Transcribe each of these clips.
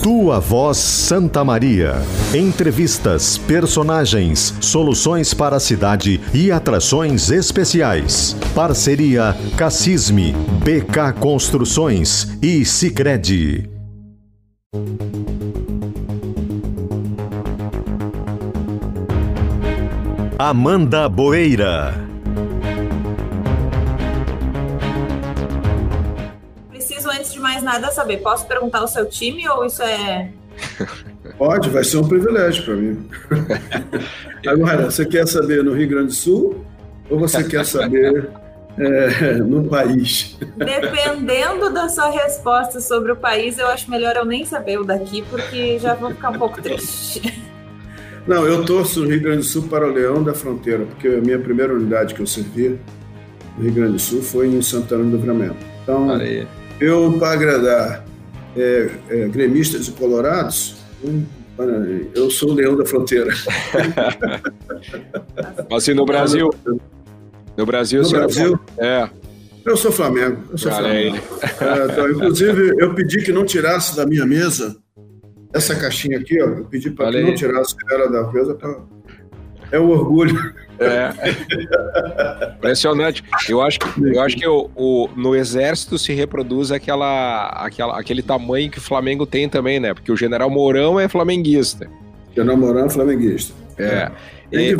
Tua Voz Santa Maria. Entrevistas, personagens, soluções para a cidade e atrações especiais. Parceria Cassisme, BK Construções e Sicredi. Amanda Boeira. Mais nada, saber: posso perguntar o seu time ou isso é. Pode, vai ser um privilégio para mim. Agora, você quer saber no Rio Grande do Sul ou você quer saber é, no país? Dependendo da sua resposta sobre o país, eu acho melhor eu nem saber o daqui, porque já vou ficar um pouco triste. Não, eu torço no Rio Grande do Sul para o Leão da Fronteira, porque a minha primeira unidade que eu servi no Rio Grande do Sul foi em Santana do Livramento. Então, eu, para agradar é, é, gremistas e colorados, eu sou o Leão da Fronteira. assim, no Brasil... No Brasil, no Brasil é. Eu sou Flamengo. Eu sou Flamengo. É, então, inclusive, eu pedi que não tirasse da minha mesa essa caixinha aqui, ó, eu pedi para que não tirasse ela da mesa. Pra... É o orgulho. É. Impressionante. Eu acho que, eu acho que o, o, no exército se reproduz aquela, aquela, aquele tamanho que o Flamengo tem também, né? Porque o general Mourão é flamenguista. General Mourão é flamenguista. É. é. E,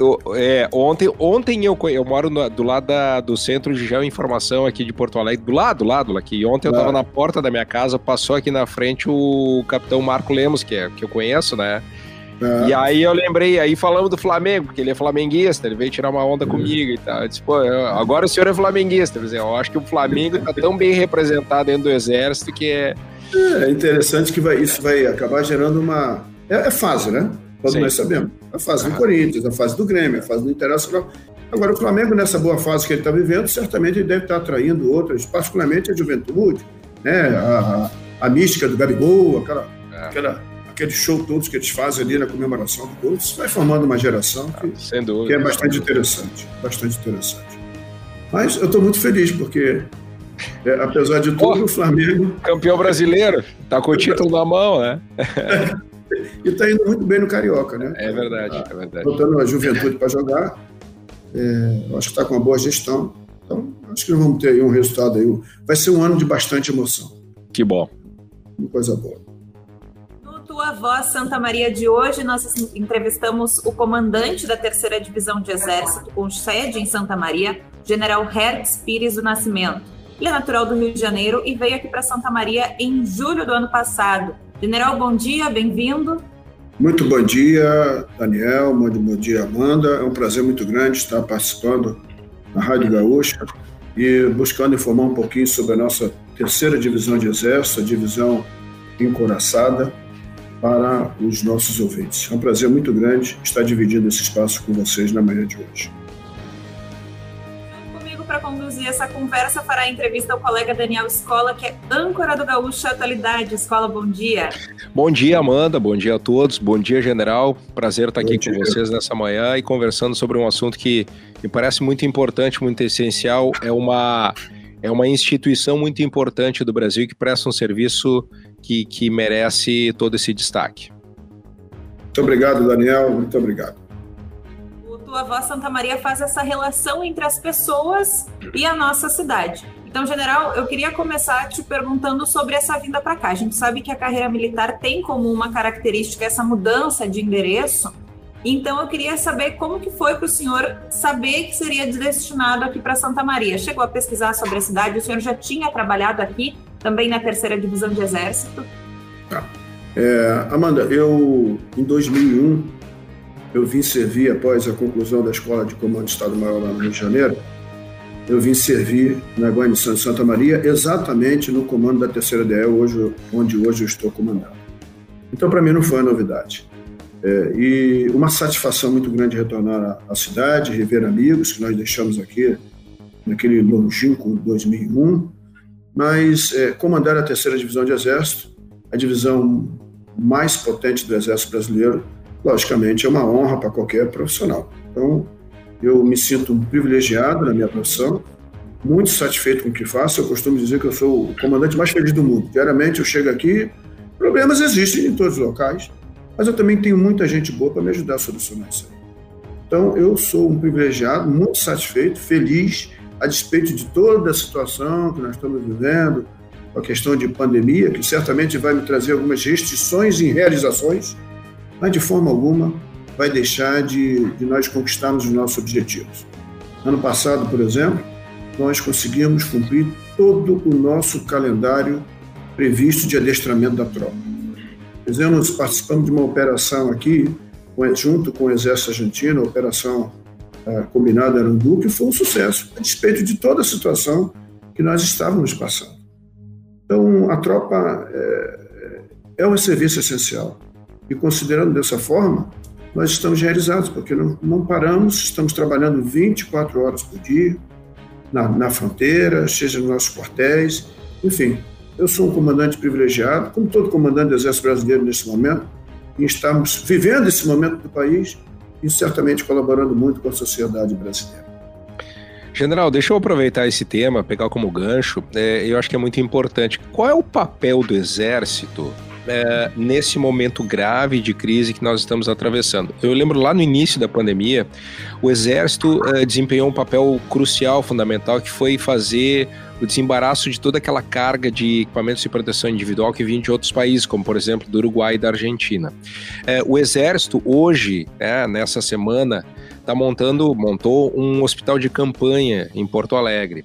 eu, é, ontem, ontem eu, eu moro no, do lado da, do Centro de Geoinformação aqui de Porto Alegre, do lado, do lado aqui. Ontem eu estava na porta da minha casa, passou aqui na frente o capitão Marco Lemos, que, é, que eu conheço, né? É. E aí eu lembrei, aí falamos do Flamengo, porque ele é flamenguista, ele veio tirar uma onda é. comigo e tal. Eu disse, pô, agora o senhor é flamenguista. Dizer, eu acho que o Flamengo está tão bem representado dentro do exército que é. É interessante que vai, isso vai acabar gerando uma. É, é fase, né? Todos Sim. nós sabemos. A fase do Corinthians, a fase do Grêmio, a fase do Internacional. Agora, o Flamengo, nessa boa fase que ele está vivendo, certamente ele deve estar atraindo outras, particularmente a juventude, né? a, a, a mística do Gabigol, aquela, é. aquela, aquele show todos que eles fazem ali na comemoração do gol. Isso vai formando uma geração que, ah, que é bastante interessante. Bastante interessante. Mas eu estou muito feliz, porque é, apesar de tudo, oh, o Flamengo. Campeão brasileiro, tá com o título na mão, né? e está indo muito bem no Carioca, né? É verdade, é verdade. Botando a juventude para jogar, é, acho que está com uma boa gestão. Então, acho que vamos ter aí um resultado aí. Vai ser um ano de bastante emoção. Que bom. Uma coisa boa. Tua Voz Santa Maria de hoje, nós entrevistamos o comandante da terceira divisão de exército, com sede em Santa Maria, General Hertz Pires do Nascimento. Ele é natural do Rio de Janeiro e veio aqui para Santa Maria em julho do ano passado General, bom dia, bem-vindo. Muito bom dia, Daniel, muito bom dia, Amanda. É um prazer muito grande estar participando na Rádio Gaúcha e buscando informar um pouquinho sobre a nossa terceira divisão de Exército, a divisão encoraçada, para os nossos ouvintes. É um prazer muito grande estar dividindo esse espaço com vocês na manhã de hoje para conduzir essa conversa fará a entrevista ao colega Daniel Escola, que é âncora do Gaúcho Atualidade. Escola, bom dia. Bom dia, Amanda. Bom dia a todos. Bom dia, general. Prazer estar aqui com vocês nessa manhã e conversando sobre um assunto que me parece muito importante, muito essencial. É uma, é uma instituição muito importante do Brasil que presta um serviço que, que merece todo esse destaque. Muito obrigado, Daniel. Muito obrigado tua avó Santa Maria faz essa relação entre as pessoas e a nossa cidade. Então, general, eu queria começar te perguntando sobre essa vinda para cá. A gente sabe que a carreira militar tem como uma característica essa mudança de endereço. Então, eu queria saber como que foi para o senhor saber que seria destinado aqui para Santa Maria. Chegou a pesquisar sobre a cidade? O senhor já tinha trabalhado aqui, também na terceira divisão de exército? Tá. É, Amanda, eu em 2001 eu vim servir após a conclusão da Escola de Comando de Estado-Maior lá no Rio de Janeiro. Eu vim servir na guarnição de Santa Maria, exatamente no comando da Terceira DE, hoje, onde hoje eu estou comandando. Então, para mim, não foi uma novidade. É, e uma satisfação muito grande retornar à cidade, rever amigos que nós deixamos aqui naquele longínquo 2001, mas é, comandar a terceira divisão de exército, a divisão mais potente do exército brasileiro, logicamente, é uma honra para qualquer profissional. Então, eu me sinto privilegiado na minha profissão muito satisfeito com o que faço. Eu costumo dizer que eu sou o comandante mais feliz do mundo. Diariamente eu chego aqui, problemas existem em todos os locais, mas eu também tenho muita gente boa para me ajudar a solucionar isso. Então eu sou um privilegiado, muito satisfeito, feliz, a despeito de toda a situação que nós estamos vivendo, a questão de pandemia, que certamente vai me trazer algumas restrições em realizações, mas de forma alguma vai deixar de, de nós conquistarmos os nossos objetivos. Ano passado, por exemplo, nós conseguimos cumprir todo o nosso calendário previsto de adestramento da tropa. Fizemos, participamos de uma operação aqui, junto com o Exército Argentino, a Operação uh, Combinada Arandu, que foi um sucesso, a despeito de toda a situação que nós estávamos passando. Então, a tropa é, é um serviço essencial. E considerando dessa forma, nós estamos realizados, porque não, não paramos, estamos trabalhando 24 horas por dia, na, na fronteira, seja nos nossos quartéis, enfim. Eu sou um comandante privilegiado, como todo comandante do Exército Brasileiro nesse momento, e estamos vivendo esse momento do país e certamente colaborando muito com a sociedade brasileira. General, deixa eu aproveitar esse tema, pegar como gancho. É, eu acho que é muito importante. Qual é o papel do Exército é, nesse momento grave de crise que nós estamos atravessando. Eu lembro lá no início da pandemia, o Exército é, desempenhou um papel crucial, fundamental, que foi fazer o desembaraço de toda aquela carga de equipamentos de proteção individual que vinha de outros países, como por exemplo do Uruguai e da Argentina. É, o Exército hoje, é, nessa semana, está montando, montou um hospital de campanha em Porto Alegre.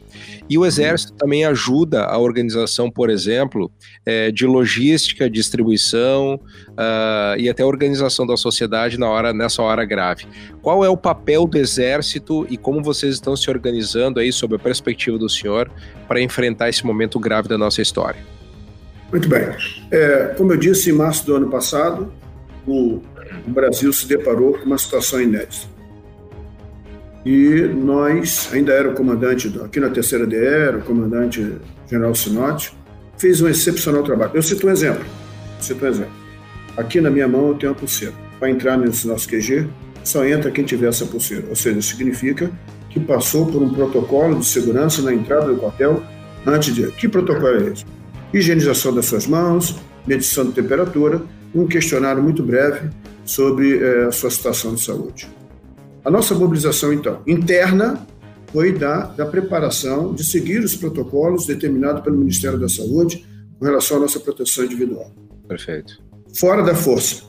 E o Exército também ajuda a organização, por exemplo, é, de logística, distribuição uh, e até organização da sociedade na hora, nessa hora grave. Qual é o papel do Exército e como vocês estão se organizando aí sob a perspectiva do senhor para enfrentar esse momento grave da nossa história? Muito bem. É, como eu disse, em março do ano passado, o Brasil se deparou com uma situação inédita e nós, ainda era o comandante aqui na terceira DR, o comandante general Sinotti, fez um excepcional trabalho. Eu cito um exemplo. Cito um exemplo. Aqui na minha mão eu tenho uma pulseira. Para entrar nesse nosso QG, só entra quem tiver essa pulseira. Ou seja, significa que passou por um protocolo de segurança na entrada do quartel antes de. Que protocolo é esse? Higienização das suas mãos, medição de temperatura, um questionário muito breve sobre é, a sua situação de saúde. A nossa mobilização, então, interna foi da, da preparação de seguir os protocolos determinados pelo Ministério da Saúde com relação à nossa proteção individual. Perfeito. Fora da força,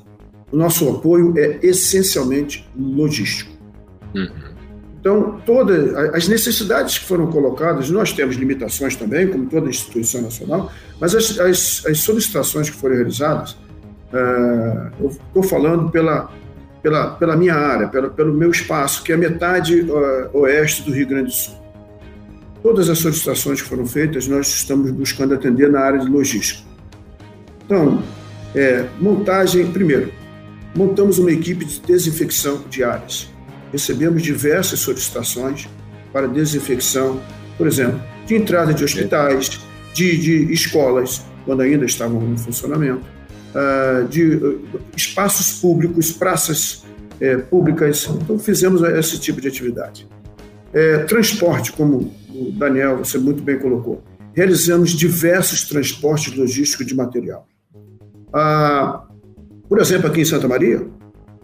o nosso apoio é essencialmente logístico. Uhum. Então, todas as necessidades que foram colocadas, nós temos limitações também, como toda instituição nacional, mas as, as, as solicitações que foram realizadas, uh, eu estou falando pela pela, pela minha área, pela, pelo meu espaço, que é metade uh, oeste do Rio Grande do Sul. Todas as solicitações que foram feitas, nós estamos buscando atender na área de logística. Então, é, montagem, primeiro, montamos uma equipe de desinfecção de áreas. Recebemos diversas solicitações para desinfecção, por exemplo, de entrada de hospitais, de, de escolas, quando ainda estavam em funcionamento, uh, de uh, espaços públicos, praças uh, públicas. Então, fizemos esse tipo de atividade. É, transporte, como o Daniel, você muito bem colocou. Realizamos diversos transportes logísticos de material. Ah, por exemplo, aqui em Santa Maria,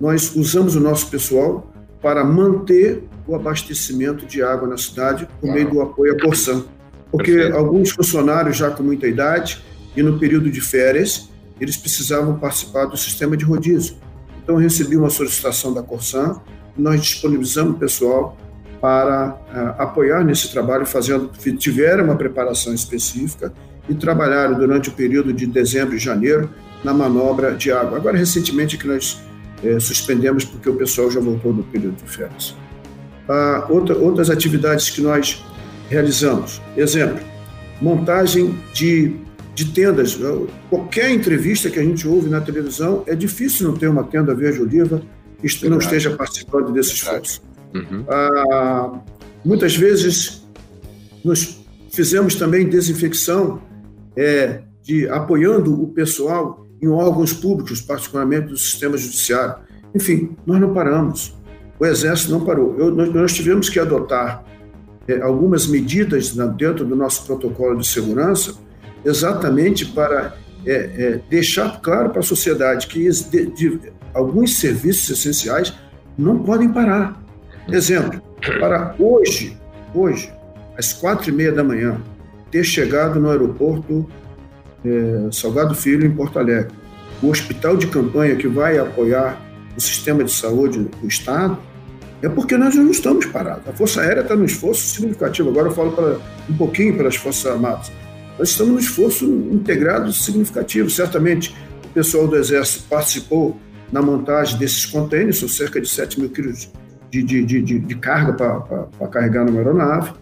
nós usamos o nosso pessoal para manter o abastecimento de água na cidade por meio do apoio à Corsan. Porque Perfeito. alguns funcionários já com muita idade e no período de férias eles precisavam participar do sistema de rodízio. Então, eu recebi uma solicitação da Corsan, nós disponibilizamos o pessoal para uh, apoiar nesse trabalho, fazendo, tiveram uma preparação específica e trabalharam durante o período de dezembro e janeiro na manobra de água. Agora, recentemente, que nós eh, suspendemos porque o pessoal já voltou do período de férias. Uh, outra, outras atividades que nós realizamos, exemplo, montagem de de tendas. Qualquer entrevista que a gente ouve na televisão, é difícil não ter uma tenda verde-oliva que não esteja participando desse esforço. Uhum. Ah, muitas vezes, nós fizemos também desinfecção é, de apoiando o pessoal em órgãos públicos, particularmente do sistema judiciário. Enfim, nós não paramos. O Exército não parou. Eu, nós, nós tivemos que adotar é, algumas medidas dentro do nosso protocolo de segurança, exatamente para é, é, deixar claro para a sociedade que de, de, alguns serviços essenciais não podem parar. Exemplo, para hoje, hoje, às quatro e meia da manhã, ter chegado no aeroporto é, Salgado Filho, em Porto Alegre, o hospital de campanha que vai apoiar o sistema de saúde do Estado, é porque nós não estamos parados. A Força Aérea está num esforço significativo. Agora eu falo para, um pouquinho pelas Forças Armadas. Nós estamos num esforço integrado significativo. Certamente o pessoal do Exército participou na montagem desses contêineres, são cerca de 7 mil quilos de, de, de, de carga para carregar numa aeronave.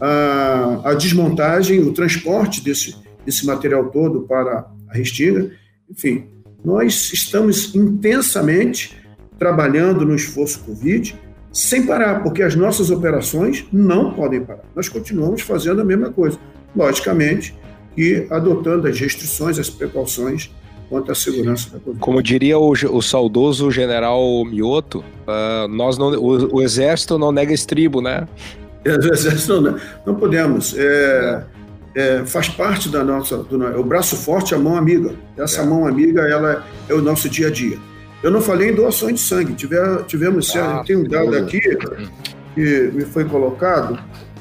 A, a, desmontagem, o transporte desse, desse material todo para a Restinga. Enfim, nós estamos intensamente trabalhando no esforço Covid sem parar, porque as nossas operações não podem parar. Nós continuamos fazendo a mesma coisa, logicamente, e adotando as restrições, as precauções quanto à segurança da Covid. Como diria o, o saudoso general Mioto, uh, nós não, o, o, exército não nega estribo, né? É, o exército não, não podemos. É, é, faz parte da nossa, do, o braço forte, a mão amiga. Essa é. mão amiga, ela é o nosso dia a dia. Eu não falei em doações de sangue. Tiver, tivemos, ah, tem um dado aqui que me foi colocado.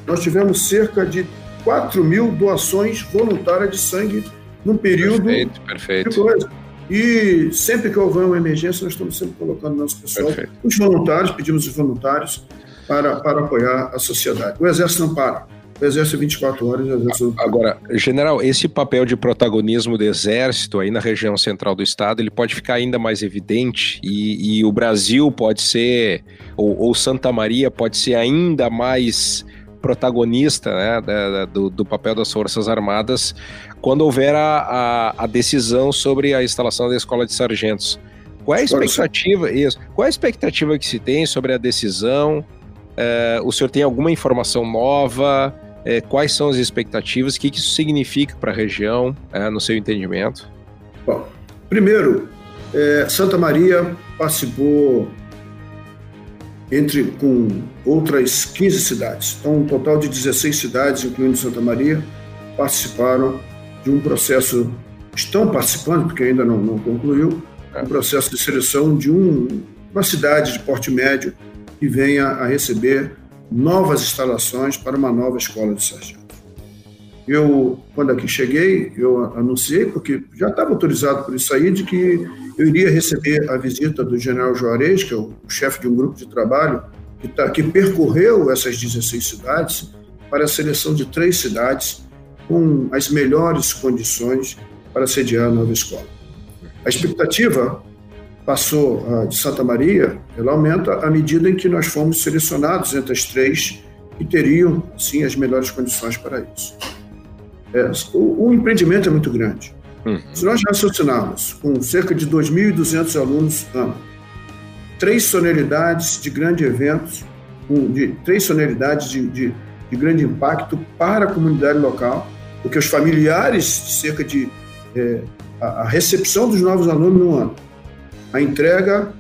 Nós tivemos cerca de 4 mil doações voluntárias de sangue num período. Perfeito, perfeito. E sempre que houver uma emergência, nós estamos sempre colocando nosso pessoal, perfeito. os voluntários, pedimos os voluntários para, para apoiar a sociedade. O Exército não para. O exército 24 horas. Exército... Agora, general, esse papel de protagonismo do exército aí na região central do estado, ele pode ficar ainda mais evidente e, e o Brasil pode ser, ou, ou, Santa Maria pode ser ainda mais protagonista né, da, do, do, papel das Forças Armadas quando houver a, a, a, decisão sobre a instalação da Escola de Sargentos. Qual é a expectativa? Isso, qual é a expectativa que se tem sobre a decisão? É, o senhor tem alguma informação nova? É, quais são as expectativas? O que, que isso significa para a região, é, no seu entendimento? Bom, primeiro, é, Santa Maria participou entre com outras 15 cidades. Então, um total de 16 cidades, incluindo Santa Maria, participaram de um processo, estão participando, porque ainda não, não concluiu, é. um processo de seleção de um, uma cidade de porte médio que venha a receber novas instalações para uma nova escola de sargento. Eu, quando aqui cheguei, eu anunciei, porque já estava autorizado por isso aí, de que eu iria receber a visita do general Juarez, que é o chefe de um grupo de trabalho que, tá, que percorreu essas 16 cidades para a seleção de três cidades com as melhores condições para sediar a nova escola. A expectativa passou de Santa Maria, ela aumenta à medida em que nós fomos selecionados entre as três que teriam, sim, as melhores condições para isso. É, o, o, empreendimento é muito grande. Uhum. Se nós raciocinarmos com cerca de 2.200 alunos ano, três sonoridades de grandes eventos, um, de, três sonoridades de, de, de, grande impacto para a comunidade local, porque os familiares de cerca de é, a, a recepção dos novos alunos no ano, a entrega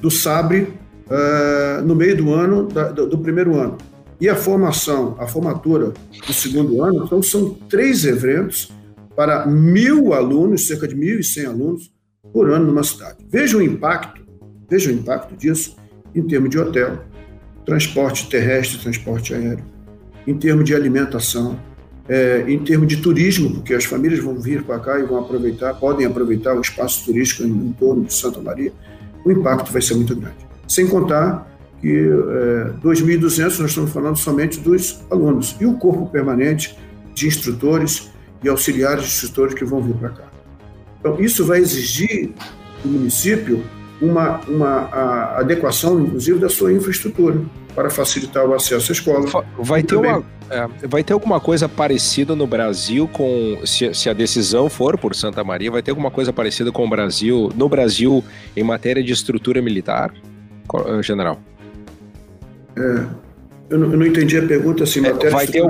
do SABRE uh, no meio do ano, da, do, do, primeiro ano. E a formação, a formatura do segundo ano, então são três eventos para mil alunos, cerca de mil e cem alunos por ano numa cidade. Veja o impacto, veja o impacto disso em termos de hotel, transporte terrestre, transporte aéreo, em termos de alimentação, é, em termos de turismo, porque as famílias vão vir para cá e vão aproveitar, podem aproveitar o espaço turístico em, em torno de Santa Maria, o impacto vai ser muito grande. Sem contar que é, 2.200 nós estamos falando somente dos alunos e o corpo permanente de instrutores e auxiliares de instrutores que vão vir para cá. Então, isso vai exigir do município uma, uma adequação, inclusive, da sua infraestrutura para facilitar o acesso à escola. Vai ter, uma, é, vai ter alguma coisa parecida no Brasil com se, se, a decisão for por Santa Maria, vai ter alguma coisa parecida com o Brasil no Brasil em matéria de estrutura militar, eh, general? É, eu, não, eu não entendi a pergunta assim. É, vai, ter,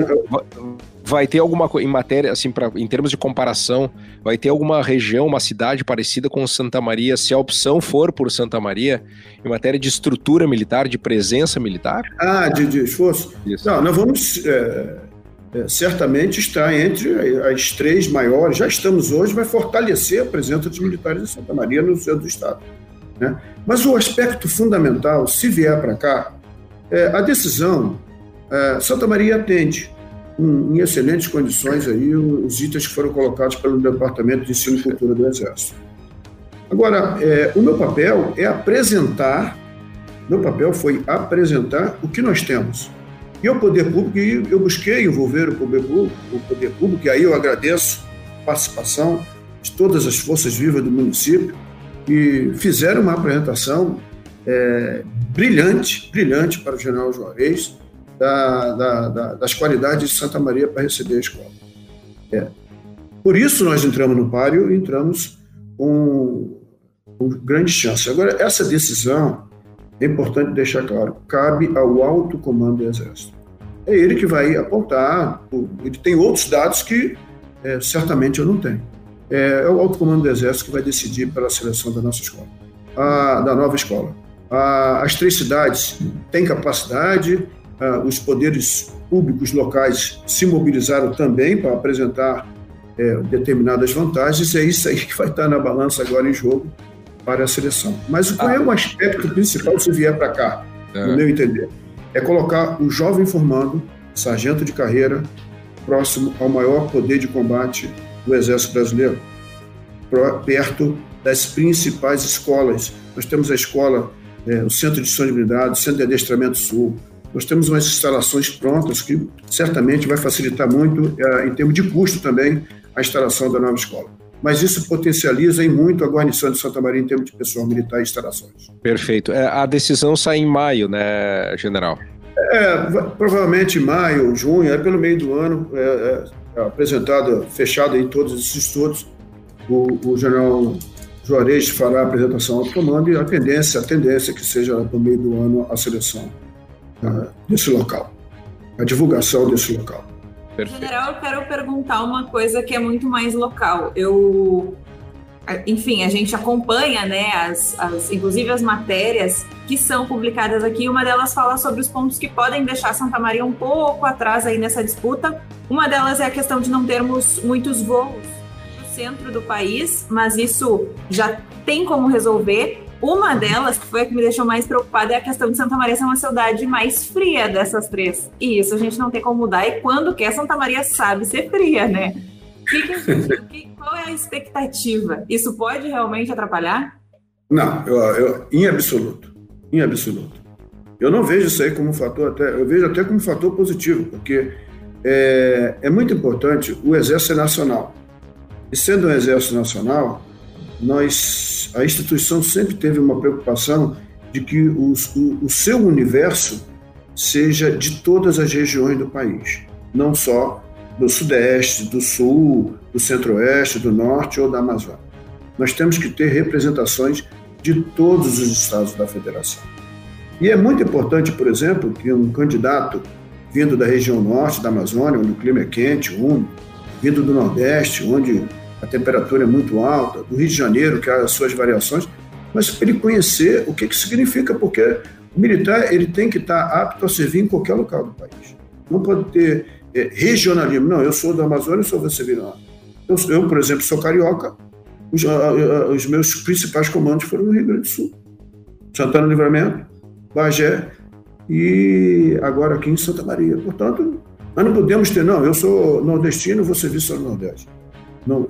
vai ter alguma coisa em matéria, assim, pra, em termos de comparação, vai ter alguma região, uma cidade parecida com Santa Maria, se a opção for por Santa Maria, em matéria de estrutura militar, de presença militar? Ah, de, de esforço? Isso. Não, nós vamos é, é, certamente estar entre as três maiores, já estamos hoje, vai fortalecer a presença dos militares em Santa Maria no centro do Estado. Né? Mas o aspecto fundamental, se vier para cá, é a decisão. É, Santa Maria atende em, em excelentes condições aí os itens que foram colocados pelo Departamento de Ensino e Cultura do Exército. Agora, é, o meu papel é apresentar, meu papel foi apresentar o que nós temos. E o poder público, eu busquei envolver o poder público, o poder público, e aí eu agradeço a participação de todas as forças vivas do município, e fizeram uma apresentação é, brilhante, brilhante para o general Juarez, da, da, da, das qualidades de Santa Maria para receber a escola. É. Por isso nós entramos no páreo e entramos com, com grande chance. Agora, essa decisão, é importante deixar claro, cabe ao alto comando do Exército. É ele que vai apontar, ele tem outros dados que é, certamente eu não tenho. É, é, o alto comando do Exército que vai decidir pela seleção da nossa escola, a, da nova escola. As três cidades têm capacidade, os poderes públicos locais se mobilizaram também para apresentar é, determinadas vantagens, e é isso aí que vai estar na balança agora em jogo para a seleção. Mas qual é o aspecto principal se vier para cá, é. no meu entender? É colocar o jovem formando, sargento de carreira, próximo ao maior poder de combate do Exército Brasileiro, perto das principais escolas. Nós temos a escola, é, o Centro de Disponibilidade, o Centro de Adestramento Sul, nós temos umas instalações prontas que certamente vai facilitar muito, é, em termos de custo também, a instalação da nova escola mas isso potencializa em muito a guarnição de Santa Maria em termos de pessoal militar e instalações. Perfeito. É, a decisão sai em maio, né, general? É, provavelmente maio, junho, é pelo meio do ano, é, é, é apresentada, fechada em todos esses estudos. O, o general Juarez fará a apresentação ao comando e a tendência, a tendência é que seja no meio do ano a seleção uh, desse local, a divulgação desse local. Perfeito. General, eu quero perguntar uma coisa que é muito mais local. Eu, enfim, a gente acompanha, né, as, as, inclusive as matérias que são publicadas aqui. Uma delas fala sobre os pontos que podem deixar Santa Maria um pouco atrás aí nessa disputa. Uma delas é a questão de não termos muitos voos centro do país, mas isso já tem como resolver. Uma delas, que foi a que me deixou mais preocupada, é a questão de Santa Maria ser uma cidade mais fria dessas três. E isso a gente não tem como mudar, e quando quer, Santa Maria sabe ser fria, né? Que que, qual é a expectativa? Isso pode realmente atrapalhar? Não, eu, eu, em absoluto. Em absoluto. Eu não vejo isso aí como um fator, até, eu vejo até como um fator positivo, porque é, é muito importante o Exército Nacional. E sendo um Exército Nacional, nós, a instituição sempre teve uma preocupação de que o, o, o seu universo seja de todas as regiões do país, não só do Sudeste, do Sul, do Centro-Oeste, do Norte ou da Amazônia. Nós temos que ter representações de todos os estados da federação. E é muito importante, por exemplo, que um candidato vindo da região norte da Amazônia, onde o clima é quente, úmido, vindo do Nordeste, onde a temperatura é muito alta, do Rio de Janeiro, que há as suas variações, mas para ele conhecer o que, que significa, porque o militar ele tem que estar apto a servir em qualquer local do país. Não pode ter é, regionalismo. Não, eu sou da Amazônia, eu sou da Sevilhana. Eu, eu, por exemplo, sou carioca, os, os, meus principais comandos foram no Rio Grande do Sul. Santana Livramento, Bagé e agora aqui em Santa Maria. Portanto, nós não podemos ter, não, eu sou nordestino, vou servir só no Nordeste.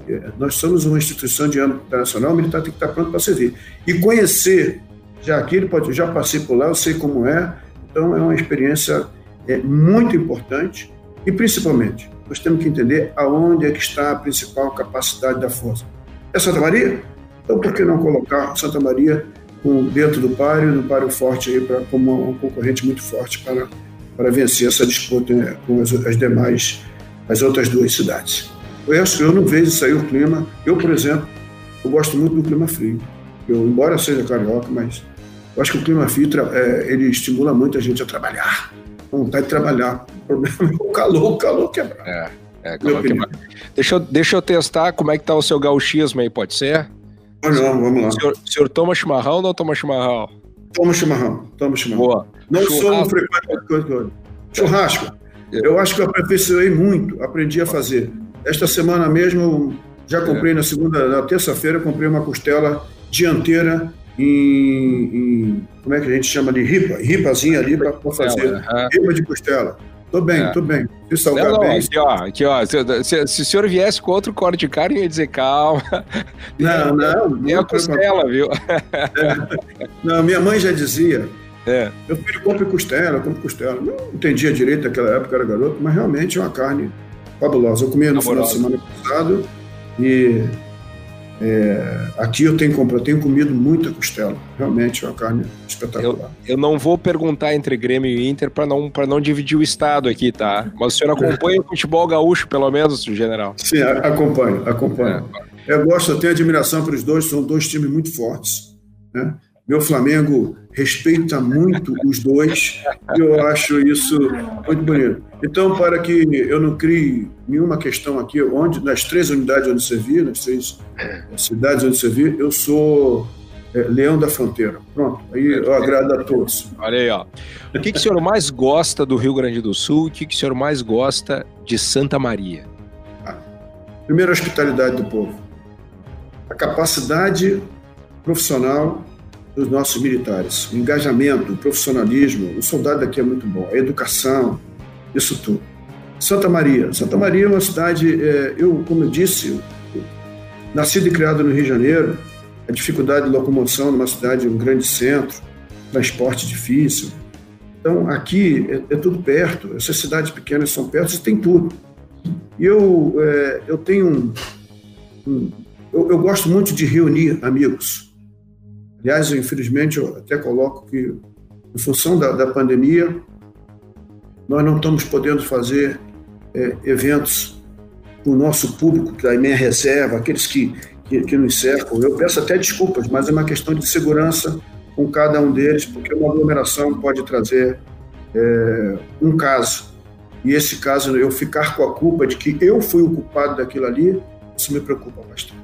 É, nós somos uma instituição de âmbito internacional, o militar tem que estar pronto para servir. E conhecer, já aqui ele pode, já passei por lá, eu sei como é, então é uma experiência é, muito importante e principalmente nós temos que entender aonde é que está a principal capacidade da força. É Santa Maria? Então por que não colocar Santa Maria com, dentro do páreo, no páreo forte aí para como um concorrente muito forte para para vencer essa disputa né, com as, as demais as outras duas cidades. Eu, eu não vejo sair o clima. Eu, por exemplo, eu gosto muito do clima frio. Eu, embora seja carioca, mas eu acho que o clima frio é, ele estimula muito a gente a trabalhar, a vontade de trabalhar. O problema é o calor, o calor quebrar. É. É, deixa, eu, deixa eu testar como é que tá o seu gauchismo aí, pode ser? Ah, não, vamos lá. O senhor, o senhor toma chimarrão ou não toma chimarrão? Toma chimarrão, toma chimarrão. Boa. Não Churrasco. sou um frequente. Churrasco. Eu acho que eu aperfeiçoei muito, aprendi a fazer. Esta semana mesmo, já comprei é. na segunda, na terça-feira, comprei uma costela dianteira em, em, como é que a gente chama de ripa, ripazinha ali para fazer, ripa de costela. Tô bem, é. tô bem. Se salgar não, não, bem. Aqui, ó, aqui, ó. Se, se, se, o senhor viesse com outro corte de carne, eu ia dizer calma. Não, não. Nem a costela, viu? É. Não, minha mãe já dizia. É. Meu filho compra costela, compra costela. Não entendia direito naquela época, era garoto, mas realmente é uma carne fabulosa. Eu comia no final de semana passado e é, aqui eu tenho, eu tenho comido muita costela. Realmente é uma carne espetacular. Eu, eu não vou perguntar entre Grêmio e Inter para não, não dividir o estado aqui, tá? Mas o senhor acompanha o futebol gaúcho, pelo menos, general? Sim, acompanho, acompanho. É. Eu gosto, eu tenho admiração pelos dois, são dois times muito fortes. Né? Meu Flamengo respeita muito os dois e eu acho isso muito bonito. Então, para que eu não crie nenhuma questão aqui, onde nas três unidades onde você viu, nas três cidades onde você viu, eu sou é, Leão da Fronteira. Pronto, aí eu agrado a todos. Olha aí, ó. O que, que o senhor mais gosta do Rio Grande do Sul? O que, que o senhor mais gosta de Santa Maria? Ah, primeiro, a hospitalidade do povo. A capacidade profissional dos nossos militares. O engajamento, o profissionalismo, o soldado daqui é muito bom, a educação, isso tudo. Santa Maria. Santa Maria é uma cidade, é, eu, como eu disse, nascido e criado no Rio de Janeiro, a dificuldade de locomoção numa cidade, um grande centro, transporte difícil. Então, aqui é, é tudo perto, essas cidades pequenas são perto, você tem tudo. E eu, é, eu tenho um, um eu, eu gosto muito de reunir amigos Aliás, eu, infelizmente, eu até coloco que, em função da, da pandemia, nós não estamos podendo fazer é, eventos para o nosso público, que a minha reserva, aqueles que, que, que nos cercam. Eu peço até desculpas, mas é uma questão de segurança com cada um deles, porque uma aglomeração pode trazer é, um caso. E esse caso, eu ficar com a culpa de que eu fui o culpado daquilo ali, isso me preocupa bastante.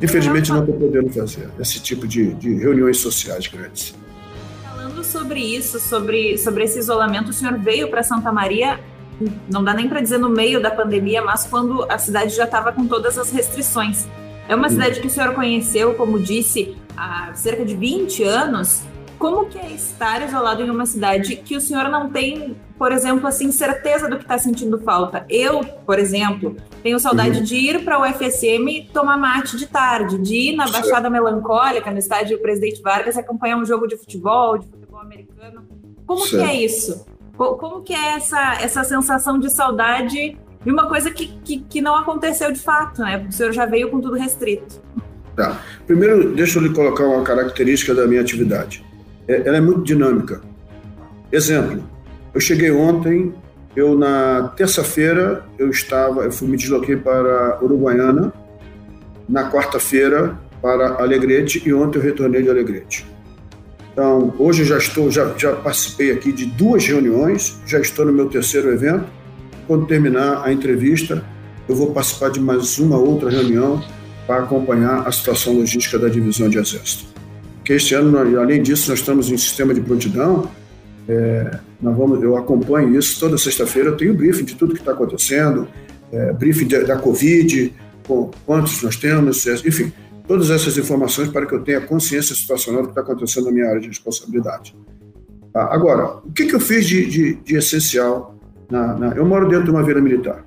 Infelizmente, não estou podendo fazer esse tipo de, de reuniões sociais grandes. Falando sobre isso, sobre, sobre esse isolamento, o senhor veio para Santa Maria, não dá nem para dizer no meio da pandemia, mas quando a cidade já estava com todas as restrições. É uma cidade que o senhor conheceu, como disse, há cerca de 20 anos. Como que é estar isolado em uma cidade que o senhor não tem, por exemplo, assim, certeza do que está sentindo falta? Eu, por exemplo, tenho saudade uhum. de ir para o UFSM tomar mate de tarde, de ir na Baixada Melancólica, no estádio Presidente Vargas, acompanhar um jogo de futebol, de futebol americano. Como certo. que é isso? Como que é essa, essa sensação de saudade de uma coisa que, que, que não aconteceu de fato, né? O senhor já veio com tudo restrito. Tá. Primeiro, deixa eu lhe colocar uma característica da minha atividade. É, ela é muito dinâmica. Exemplo, eu cheguei ontem, eu na terça-feira eu estava, eu fui, me desloquei para Uruguaiana, na quarta-feira para Alegrete e ontem eu retornei de Alegrete. Então, hoje eu já estou, já, já participei aqui de duas reuniões, já estou no meu terceiro evento. Quando terminar a entrevista, eu vou participar de mais uma outra reunião para acompanhar a situação logística da divisão de exército que este ano, além disso, nós estamos em sistema de prontidão. É, vamos, eu acompanho isso toda sexta-feira. Eu tenho briefing de tudo que está acontecendo, é, briefing da, Covid, com quantos nós temos, é, enfim, todas essas informações para que eu tenha consciência situacional do que está acontecendo na minha área de responsabilidade. Ah, agora, o que, que eu fiz de, de, de essencial? Na, na, eu moro dentro de uma vila militar.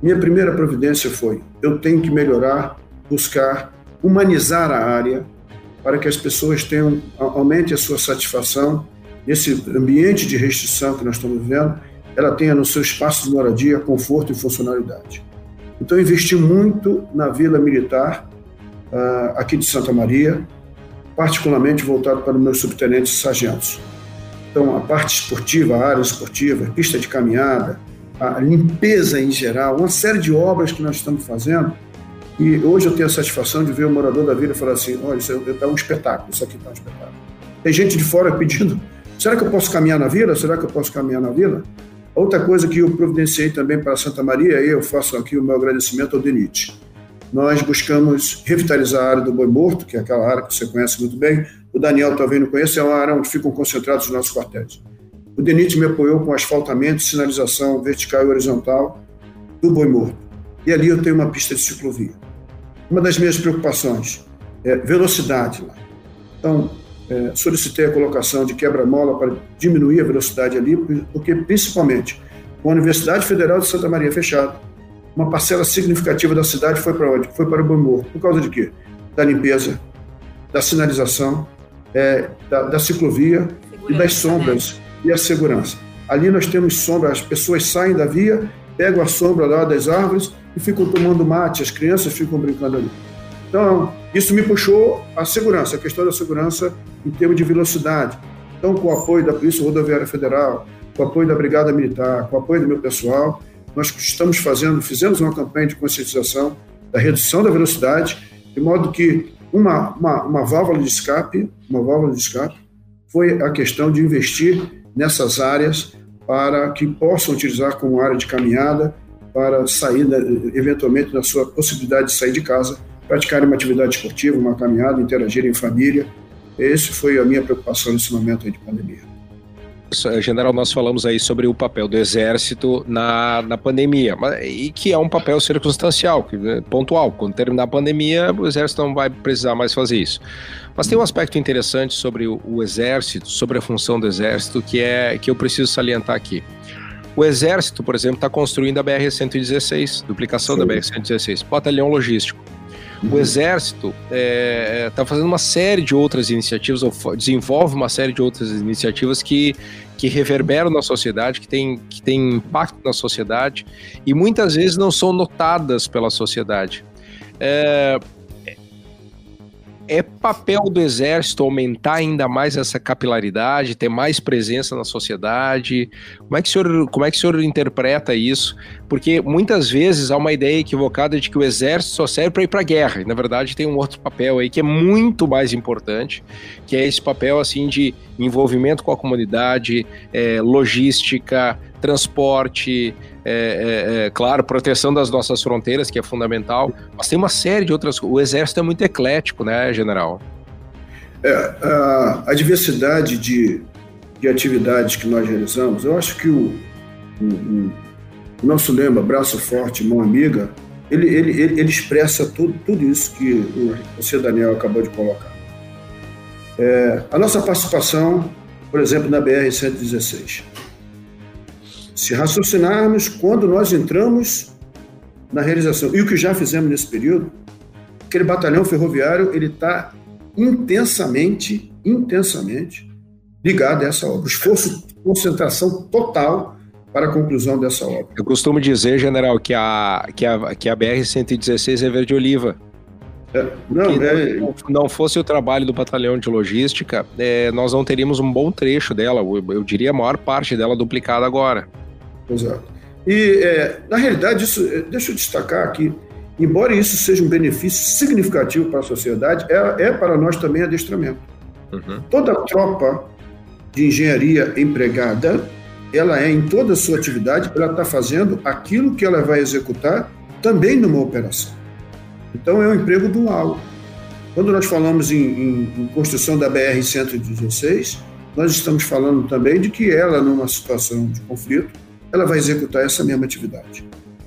Minha primeira providência foi: eu tenho que melhorar, buscar humanizar a área, para que as pessoas tenham aumente a sua satisfação nesse ambiente de restrição que nós estamos vivendo, ela tenha no seu espaço de moradia conforto e funcionalidade. Então, investi muito na Vila Militar, uh, aqui de Santa Maria, particularmente voltado para os meus subtenentes e sargentos. Então, a parte esportiva, a área esportiva, pista de caminhada, a limpeza em geral, uma série de obras que nós estamos fazendo e hoje eu tenho a satisfação de ver o morador da vila falar assim: olha, isso está um espetáculo, isso aqui está um espetáculo. Tem gente de fora pedindo: será que eu posso caminhar na vila? Será que eu posso caminhar na vila? Outra coisa que eu providenciei também para Santa Maria, e eu faço aqui o meu agradecimento ao DENIT. Nós buscamos revitalizar a área do Boi Morto, que é aquela área que você conhece muito bem. O Daniel talvez não conheça, é uma área onde ficam concentrados os nossos quartéis. O DENIT me apoiou com asfaltamento, sinalização vertical e horizontal do Boi Morto. E ali eu tenho uma pista de ciclovia. Uma das minhas preocupações é velocidade lá. Então, é, solicitei a colocação de quebra-mola para diminuir a velocidade ali, porque principalmente com a Universidade Federal de Santa Maria fechada, uma parcela significativa da cidade foi para onde? Foi para o Bamor. Por causa de quê? Da limpeza, da sinalização, é, da, da, ciclovia segurança, e das sombras né? e a segurança. Ali nós temos sombra, as pessoas saem da via, pegam a sombra lá das árvores e ficam tomando mate, as crianças ficam brincando ali. Então, isso me puxou a segurança, a questão da segurança em termos de velocidade. Então, com o apoio da Polícia Rodoviária Federal, com o apoio da Brigada Militar, com o apoio do meu pessoal, nós estamos fazendo, fizemos uma campanha de conscientização da redução da velocidade, de modo que uma, uma, uma válvula de escape, uma válvula de escape, foi a questão de investir nessas áreas para que possam utilizar como área de caminhada para sair, eventualmente, da sua possibilidade de sair de casa praticarem uma atividade esportiva, uma caminhada, interagirem em família. Esse foi a minha preocupação nesse momento de pandemia. General, nós falamos aí sobre o papel do Exército na, na pandemia, e que é um papel circunstancial, é pontual. Quando terminar a pandemia, o Exército não vai precisar mais fazer isso. Mas tem um aspecto interessante sobre o, o Exército, sobre a função do Exército, que é que eu preciso salientar aqui. O Exército, por exemplo, está construindo a BR-116, duplicação Sim. da BR-116, batalhão logístico. O Exército está é, tá fazendo uma série de outras iniciativas, ou desenvolve uma série de outras iniciativas que, que reverberam na sociedade, que tem, que tem impacto na sociedade e muitas vezes não são notadas pela sociedade. É, é papel do Exército aumentar ainda mais essa capilaridade, ter mais presença na sociedade? Como é que o senhor, como é que o senhor interpreta isso? Porque muitas vezes há uma ideia equivocada de que o Exército só serve para ir para a guerra. E, na verdade, tem um outro papel aí que é muito mais importante, que é esse papel assim de envolvimento com a comunidade, é, logística, transporte, é, é, é, claro, proteção das nossas fronteiras, que é fundamental, mas tem uma série de outras O Exército é muito eclético, né, general? É, a, a diversidade de, de atividades que nós realizamos, eu acho que o, o, o nosso lema, braço forte, mão amiga, ele, ele, ele, ele expressa tudo, tudo isso que o, você, Daniel, acabou de colocar. É, a nossa participação, por exemplo, na BR-116. Se raciocinarmos quando nós entramos na realização e o que já fizemos nesse período, aquele batalhão ferroviário ele está intensamente, intensamente ligado a essa obra. Esforço, concentração total para a conclusão dessa obra. Eu costumo dizer, general, que a, que a, que a BR-116 é verde oliva. É, não, é... não, fosse o trabalho do batalhão de logística, é, nós não teríamos um bom trecho dela, eu, diria a maior parte dela duplicada agora. Exato. E, é, na realidade, isso, é, deixa eu destacar que, embora isso seja um benefício significativo para a sociedade, é, é para nós também adestramento. Uhum. Toda tropa de engenharia empregada, ela é, em toda a sua atividade, ela está fazendo aquilo que ela vai executar também numa operação. Então, é um emprego dual. Quando nós falamos em, em, em construção da BR-116, nós estamos falando também de que ela, numa situação de conflito, ela vai executar essa mesma atividade.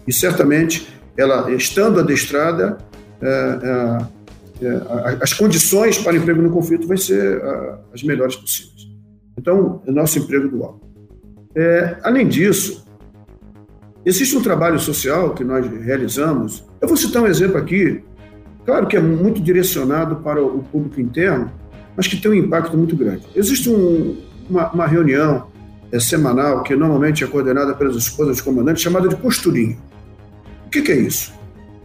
E certamente, ela estando adestrada, é, é, é, as condições para emprego no conflito vão ser as melhores possíveis. Então, é nosso emprego dual. É, além disso, existe um trabalho social que nós realizamos. Eu vou citar um exemplo aqui, claro que é muito direcionado para o público interno, mas que tem um impacto muito grande. Existe um, uma, uma reunião é, semanal, que normalmente é coordenada pelas esposas dos comandantes, chamada de costurinha. O que, que é isso?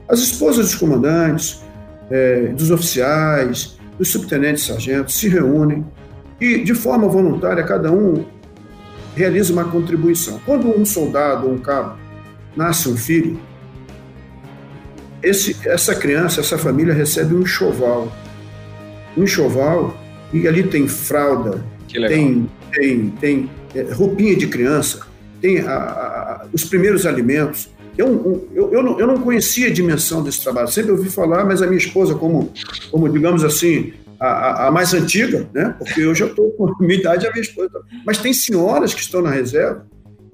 As esposas dos comandantes, é, dos oficiais, dos subtenentes sargentos se reúnem e, de forma voluntária, cada um realiza uma contribuição. Quando um soldado ou um cabo nasce um filho, esse, essa criança, essa família recebe um enxoval. Um enxoval, e ali tem fralda, tem, tem, tem é, roupinha de criança, tem a, a, os primeiros alimentos. Eu, um, eu, eu, não, eu não conhecia a dimensão desse trabalho, sempre ouvi falar, mas a minha esposa, como, como digamos assim, a, a, mais antiga, né? porque eu já estou com a minha idade, a minha esposa. Mas tem senhoras que estão na reserva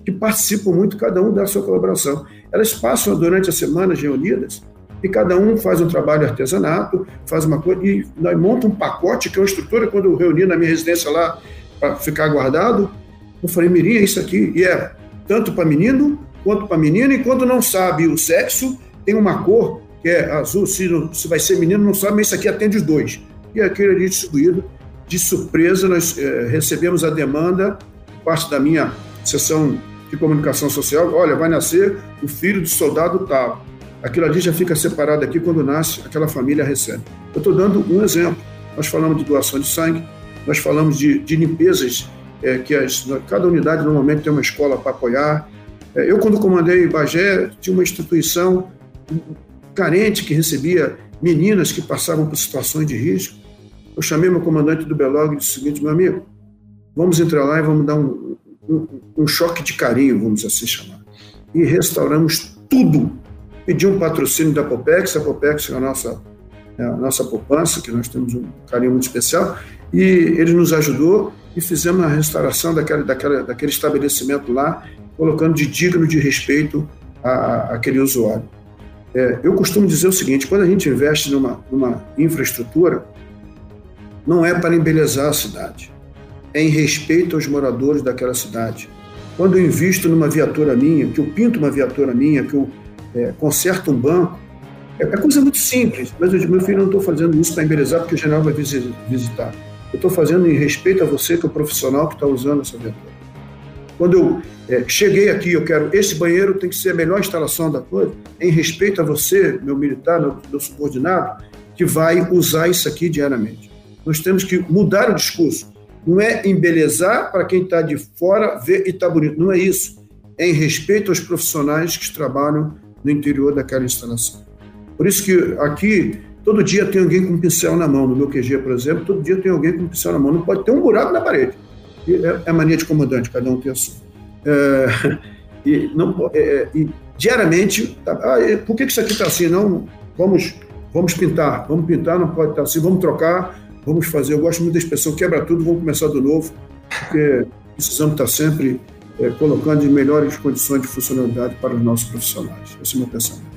que participam muito, cada um dá a sua colaboração. Elas passam durante as semanas reunidas e cada um faz um trabalho artesanato, faz uma coisa, e nós monta um pacote, que é uma estrutura, quando eu reuni na minha residência lá para ficar guardado, eu falei, Mirim, é isso aqui, e é tanto para menino quanto para menina, e quando não sabe o sexo, tem uma cor que é azul, se, se vai ser menino, não sabe, mas isso aqui atende os dois. E aquele ali distribuído, de surpresa, nós é, recebemos a demanda, parte da minha sessão de comunicação social, olha, vai nascer o filho do soldado tal aquilo ali já fica separado aqui quando nasce, aquela família recebe. Eu estou dando um exemplo. Nós falamos de doação de sangue, nós falamos de, de limpezas, é, que as, cada unidade normalmente tem uma escola para apoiar. É, eu, quando comandei Bagé, tinha uma instituição carente que recebia meninas que passavam por situações de risco. Eu chamei meu comandante do Belog e disse o seguinte, meu amigo, vamos entrar lá e vamos dar um, um, um choque de carinho, vamos assim chamar. E restauramos tudo Pedi um patrocínio da Popex, a Popex é a nossa, é a nossa poupança, que nós temos um carinho muito especial, e ele nos ajudou e fizemos a restauração daquele, daquela, daquele estabelecimento lá, colocando de digno de respeito aquele usuário. É, eu costumo dizer o seguinte: quando a gente investe numa, numa infraestrutura, não é para embelezar a cidade, é em respeito aos moradores daquela cidade. Quando eu invisto numa viatura minha, que eu pinto uma viatura minha, que eu é, conserta um banco, é, é coisa muito simples, mas eu digo, meu filho, não estou fazendo isso para embelezar porque o general vai visitar. Eu estou fazendo em respeito a você, que é o profissional que está usando essa viatura. Quando eu é, cheguei aqui, eu quero, esse banheiro tem que ser a melhor instalação da coisa, em respeito a você, meu militar, meu, meu subordinado, que vai usar isso aqui diariamente. Nós temos que mudar o discurso. Não é embelezar para quem está de fora ver e está bonito. Não é isso. É em respeito aos profissionais que trabalham no interior daquela instalação. Por isso que aqui, todo dia tem alguém com um pincel na mão. No meu QG, por exemplo, todo dia tem alguém com um pincel na mão. Não pode ter um buraco na parede. É, é mania de comandante, cada um tem a sua. É, e, não, é, é e diariamente, tá, ah, por que isso aqui está assim? Não, vamos, vamos pintar, vamos pintar, não pode estar tá assim, vamos trocar, vamos fazer. Eu gosto muito da expressão quebra tudo, vamos começar do novo, porque precisamos estar sempre é, colocando melhores condições de funcionalidade para os nossos profissionais. Esse é o meu pensamento.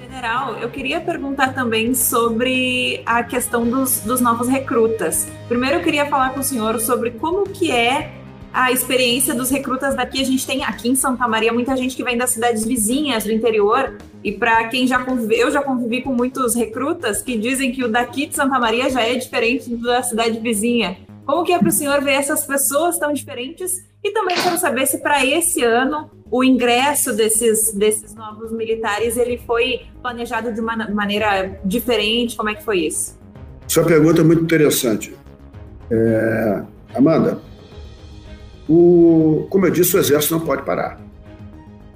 General, eu queria perguntar também sobre a questão dos, dos novos recrutas. Primeiro, eu queria falar com o senhor sobre como que é a experiência dos recrutas daqui. A gente tem aqui em Santa Maria muita gente que vem das cidades vizinhas do interior. E para quem já convive, eu já convivi com muitos recrutas que dizem que o daqui de Santa Maria já é diferente da cidade vizinha. Como que é para o senhor ver essas pessoas tão diferentes e também quero saber se para esse ano o ingresso desses, desses novos militares ele foi planejado de uma maneira diferente. Como é que foi isso? Sua pergunta é muito interessante. É, Amanda, o, como eu disse, o exército não pode parar.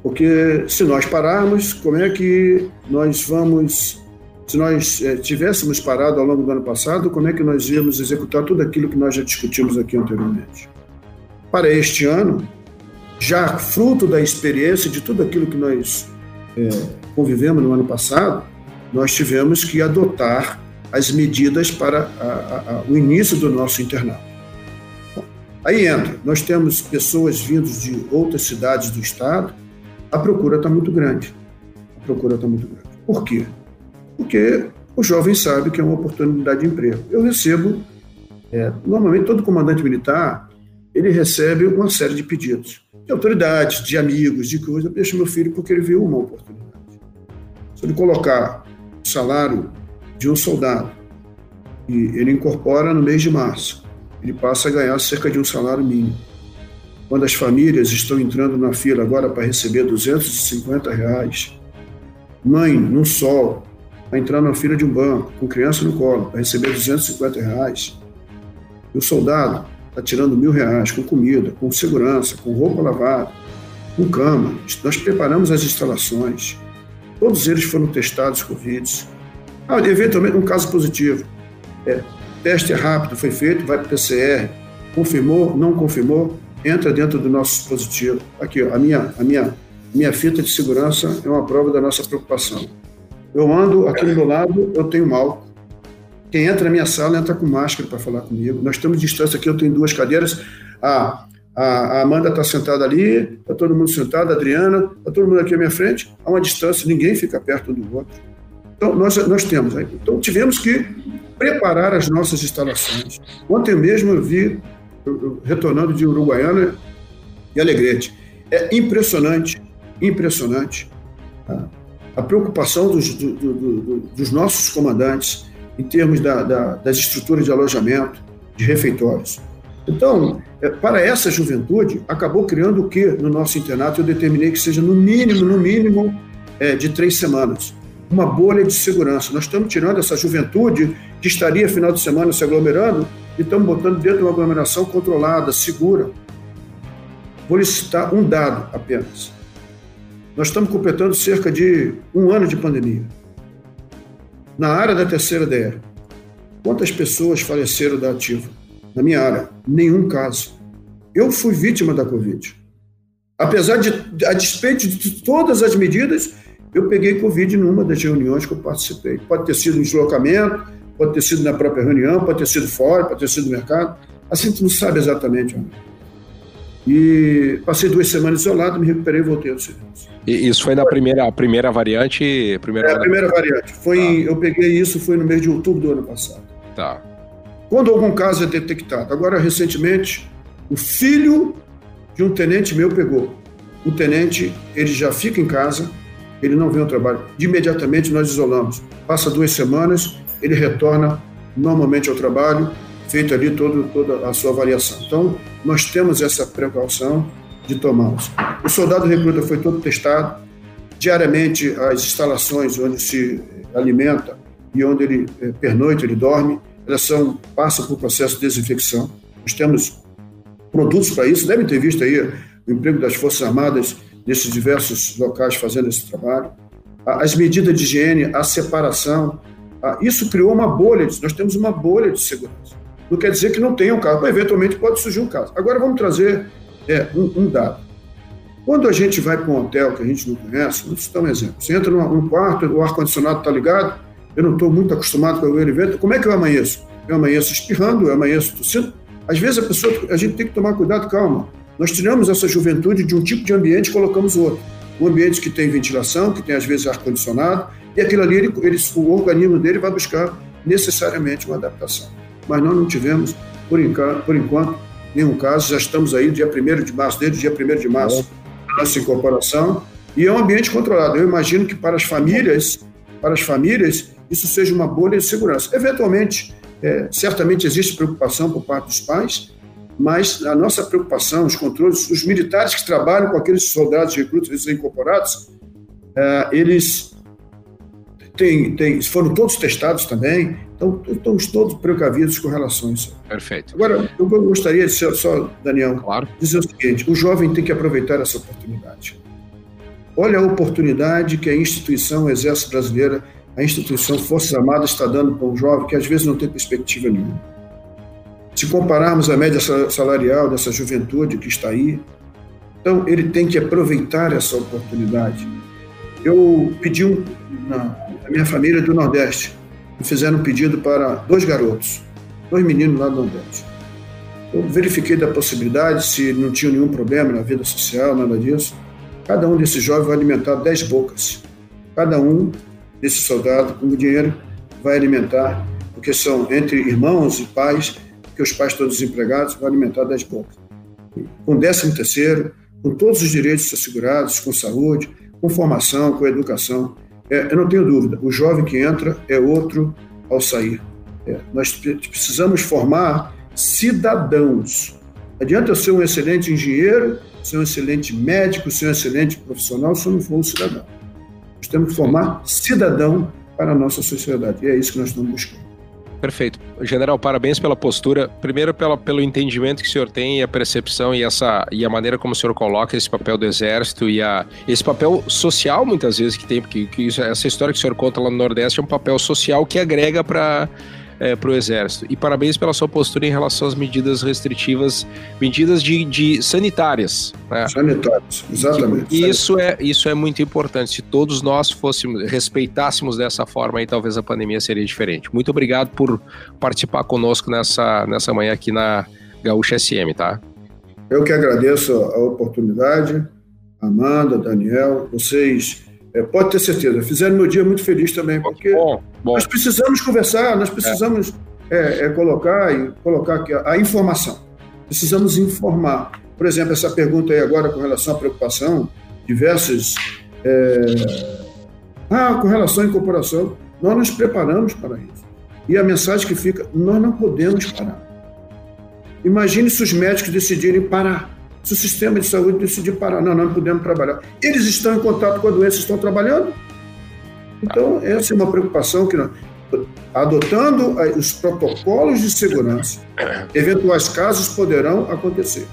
Porque se nós pararmos, como é que nós vamos. Se nós é, tivéssemos parado ao longo do ano passado, como é que nós íamos executar tudo aquilo que nós já discutimos aqui anteriormente? para este ano, já fruto da experiência de tudo aquilo que nós é, convivemos no ano passado, nós tivemos que adotar as medidas para a, a, a, o início do nosso internato. Aí entra, nós temos pessoas vindas de outras cidades do estado, a procura está muito grande. A procura está muito grande. Por quê? Porque o jovem sabe que é uma oportunidade de emprego. Eu recebo, é, normalmente todo comandante militar ele recebe uma série de pedidos de autoridades, de amigos, de coisas. Deixa meu filho porque ele viu uma oportunidade. Se ele colocar o salário de um soldado e ele incorpora no mês de março, ele passa a ganhar cerca de um salário mínimo. Quando as famílias estão entrando na fila agora para receber 250 reais, mãe, no sol, para entrar na fila de um banco, com criança no colo, para receber 250 reais, e o soldado está tirando mil reais com comida, com segurança, com roupa lavada, com cama. Nós preparamos as instalações. Todos eles foram testados Covid. Ah, eventualmente, um caso positivo. É, teste é rápido, foi feito, vai para o PCR. Confirmou, não confirmou, entra dentro do nosso dispositivo. Aqui, ó, a minha, a minha, minha fita de segurança é uma prova da nossa preocupação. Eu ando aqui do meu lado, eu tenho mal. Quem entra na minha sala entra com máscara para falar comigo. Nós temos distância aqui, eu tenho duas cadeiras. A, a, Amanda está sentada ali, está todo mundo sentado, a Adriana, está todo mundo aqui à minha frente, há uma distância, ninguém fica perto do outro. Então, nós, nós temos. Então, tivemos que preparar as nossas instalações. Ontem mesmo eu vi, retornando de Uruguaiana e Alegrete. É impressionante, impressionante tá? A preocupação dos, do, do, do, dos nossos comandantes em termos da, da, das estruturas de alojamento, de refeitórios. Então, é, para essa juventude, acabou criando o que no nosso internato eu determinei que seja no mínimo, no mínimo, é, de três semanas. Uma bolha de segurança. Nós estamos tirando essa juventude que estaria final de semana se aglomerando e estamos botando dentro de uma aglomeração controlada, segura. Vou lhe citar um dado apenas. Nós estamos completando cerca de um ano de pandemia. Na área da terceira DR, quantas pessoas faleceram da ativa? Na minha área, nenhum caso. Eu fui vítima da Covid. Apesar de, a despeito de todas as medidas, eu peguei Covid numa das reuniões que eu participei. Pode ter sido um deslocamento, pode ter sido na própria reunião, pode ter sido fora, pode ter sido no mercado. Assim, tu não sabe exatamente onde. E passei duas semanas isolado, me recuperei e voltei ao serviço. E isso foi na primeira, primeira variante? Primeira é, a primeira variante. Foi, tá. Eu peguei isso, foi no mês de outubro do ano passado. Tá. Quando algum caso é detectado. Agora, recentemente, o filho de um tenente meu pegou. O tenente, ele já fica em casa, ele não vem ao trabalho. De imediatamente nós isolamos. Passa duas semanas, ele retorna normalmente ao trabalho, feito ali todo, toda a sua avaliação. Então, nós temos essa precaução de tomá-los. O soldado recruta foi todo testado. Diariamente, as instalações onde se alimenta e onde ele é, ele dorme, elas são, passam por processo de desinfecção. Nós temos produtos para isso, devem ter visto aí o emprego das Forças Armadas nesses diversos locais fazendo esse trabalho. As medidas de higiene, a separação, isso criou uma bolha, nós temos uma bolha de segurança. Não quer dizer que não tenha um caso, mas eventualmente pode surgir um caso. Agora vamos trazer é, um, um dado. Quando a gente vai para um hotel que a gente não conhece, vou citar um exemplo. Você entra num quarto, o ar-condicionado está ligado, eu não estou muito acostumado com o evento, como é que eu amanheço? Eu amanheço espirrando, eu amanheço tossindo. Às vezes a pessoa, a gente tem que tomar cuidado, calma. Nós tiramos essa juventude de um tipo de ambiente e colocamos outro. Um ambiente que tem ventilação, que tem às vezes ar-condicionado, e aquilo ali, ele, ele, o organismo dele vai buscar necessariamente uma adaptação. Mas nós não tivemos, por, enquanto, por enquanto nenhum caso. Já estamos aí, dia 1 de março, desde o dia 1 de março, a nossa incorporação. E é um ambiente controlado. Eu imagino que para as famílias, para as famílias, isso seja uma bolha de segurança. Eventualmente, é, certamente existe preocupação por parte dos pais, mas a nossa preocupação, os controles, os militares que trabalham com aqueles soldados recrutas incorporados, é, eles têm, têm, foram todos testados também, então estamos todos precavidos com relação a isso. Perfeito. Agora, eu gostaria de ser, só, Daniel, claro. dizer o seguinte: o jovem tem que aproveitar essa oportunidade. Olha a oportunidade que a instituição Exército Brasileira, a instituição Forças Armadas está dando para um jovem que às vezes não tem perspectiva nenhuma. Se compararmos a média salarial dessa juventude que está aí, então ele tem que aproveitar essa oportunidade. Eu pedi um, na, na minha família do Nordeste, me fizeram um pedido para dois garotos, dois meninos lá do Nordeste. Eu verifiquei da possibilidade, se não tinha nenhum problema na vida social, nada disso. Cada um desses jovens vai alimentar dez bocas. Cada um desses soldados, com o dinheiro, vai alimentar, porque são entre irmãos e pais, porque os pais todos desempregados, vai alimentar dez bocas. Com décimo terceiro, com todos os direitos assegurados, com saúde, com formação, com educação. É, eu não tenho dúvida, o jovem que entra é outro ao sair. É, nós precisamos formar cidadãos. Adianta eu ser um excelente engenheiro, ser um excelente médico, ser um excelente profissional se eu não for um cidadão. Nós temos que formar cidadão para a nossa sociedade. E é isso que nós estamos buscando. Perfeito. General, parabéns pela postura. Primeiro, pela, pelo entendimento que o senhor tem e a percepção e, essa, e a maneira como o senhor coloca esse papel do Exército e a, esse papel social, muitas vezes, que tem, porque que isso, essa história que o senhor conta lá no Nordeste é um papel social que agrega para é, para o Exército. E parabéns pela sua postura em relação às medidas restritivas, medidas de, de sanitárias. Né? Sanitárias, exatamente. Isso é, isso é muito importante. Se todos nós fôssemos, respeitássemos dessa forma, aí talvez a pandemia seria diferente. Muito obrigado por participar conosco nessa, nessa manhã aqui na Gaúcha SM, tá? Eu que agradeço a oportunidade, Amanda, Daniel, vocês é, pode ter certeza, fizeram meu dia muito feliz também, porque bom, bom. nós precisamos conversar, nós precisamos é. É, colocar e colocar aqui a, a, informação. Precisamos informar. Por exemplo, essa pergunta aí agora com relação à preocupação, diversas. É, ah, com relação à incorporação, nós nos preparamos para isso. E a mensagem que fica: nós não podemos parar. Imagine se os médicos decidirem parar se o sistema de saúde decidir parar, não, não podemos trabalhar. Eles estão em contato com a doença, estão trabalhando. Então, essa é uma preocupação que nós, adotando os protocolos de segurança, eventuais casos poderão acontecer,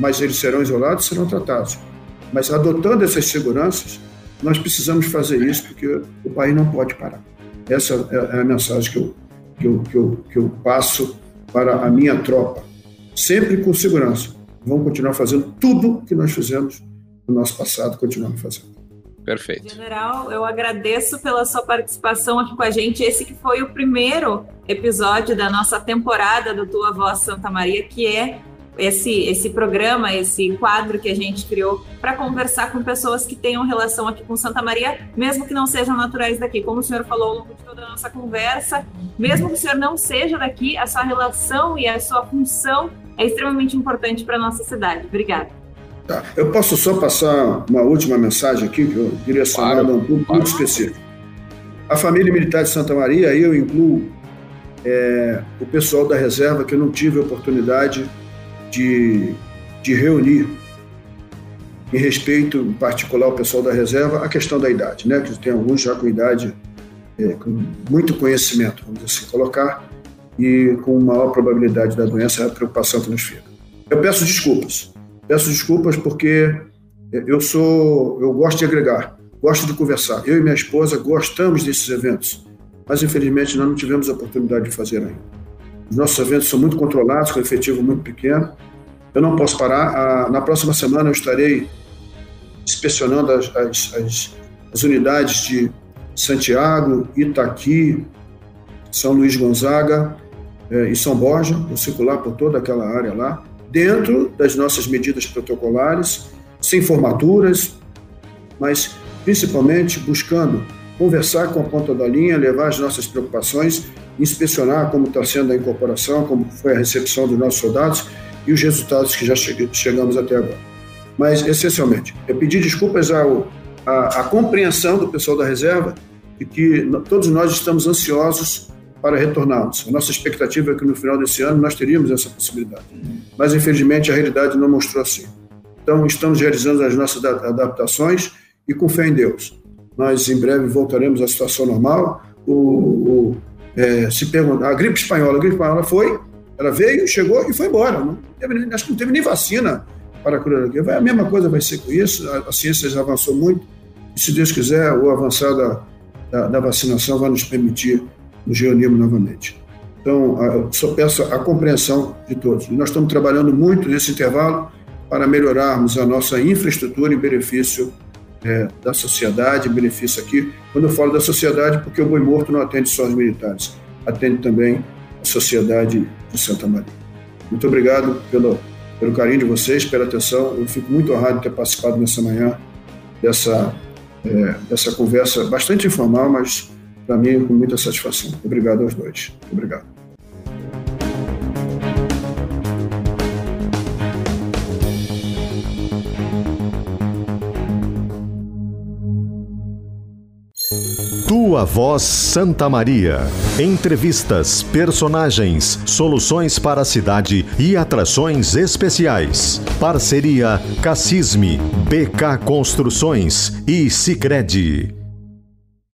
mas eles serão isolados, serão tratados. Mas adotando essas seguranças, nós precisamos fazer isso porque o país não pode parar. Essa é a mensagem que eu, que eu, que eu, que eu passo para a minha tropa, sempre com segurança vamos continuar fazendo tudo que nós fizemos no nosso passado, continuamos fazendo. Perfeito. General, eu agradeço pela sua participação aqui com a gente. Esse que foi o primeiro episódio da nossa temporada do Tua Voz Santa Maria, que é esse, esse programa, esse quadro que a gente criou para conversar com pessoas que tenham relação aqui com Santa Maria, mesmo que não sejam naturais daqui. Como o senhor falou ao longo de toda a nossa conversa, mesmo que o senhor não seja daqui, a sua relação e a sua função é extremamente importante para a nossa cidade. Obrigada. Tá. Eu posso só passar uma última mensagem aqui, que eu direcionada claro, a um público muito específico. A família militar de Santa Maria, eu incluo é, o pessoal da reserva que eu não tive a oportunidade de, de reunir em respeito, em particular, o pessoal da reserva, a questão da idade, né? Que tem alguns já com idade, é, com muito conhecimento, vamos assim colocar, e com maior probabilidade da doença, é a preocupação que nos fica. Eu peço desculpas. Peço desculpas porque eu sou, eu gosto de agregar, gosto de conversar. Eu e minha esposa gostamos desses eventos, mas infelizmente nós não tivemos a oportunidade de fazer ainda. Os nossos eventos são muito controlados, com efetivo muito pequeno. Eu não posso parar. Na próxima semana eu estarei inspecionando as, as, as, as unidades de Santiago, Itaqui, São Luís Gonzaga é, e São Borja, vou circular por toda aquela área lá, dentro das nossas medidas protocolares, sem formaturas, mas principalmente buscando conversar com a ponta da linha, levar as nossas preocupações, inspecionar como está sendo a incorporação, como foi a recepção dos nossos soldados e os resultados que já chegamos até agora. Mas, essencialmente, eu pedi desculpas ao, à, à compreensão do pessoal da reserva de que todos nós estamos ansiosos para retornarmos. A nossa expectativa é que no final desse ano nós teríamos essa possibilidade. Mas, infelizmente, a realidade não mostrou assim. Então, estamos realizando as nossas adaptações e com fé em Deus. Nós, em breve, voltaremos à situação normal. O, o é, se pergunta, a gripe espanhola, a gripe espanhola foi, ela veio, chegou e foi embora. Não teve, acho que não teve nem vacina para a gripe. A mesma coisa vai ser com isso, a, a ciência já avançou muito, e se Deus quiser, o avançar da, da, da vacinação vai nos permitir nos reunirmos novamente. Então, eu só peço a compreensão de todos. E nós estamos trabalhando muito nesse intervalo para melhorarmos a nossa infraestrutura em benefício é, da sociedade, benefício aqui. Quando eu falo da sociedade, porque o boi morto não atende só os militares, atende também a sociedade de Santa Maria. Muito obrigado pelo, pelo carinho de vocês, pela atenção. Eu fico muito honrado de ter participado nessa manhã dessa, é, dessa conversa bastante informal, mas para mim com muita satisfação. Obrigado aos dois. Obrigado. Tua Voz Santa Maria. Entrevistas, personagens, soluções para a cidade e atrações especiais. Parceria Cassisme, BK Construções e Sicredi.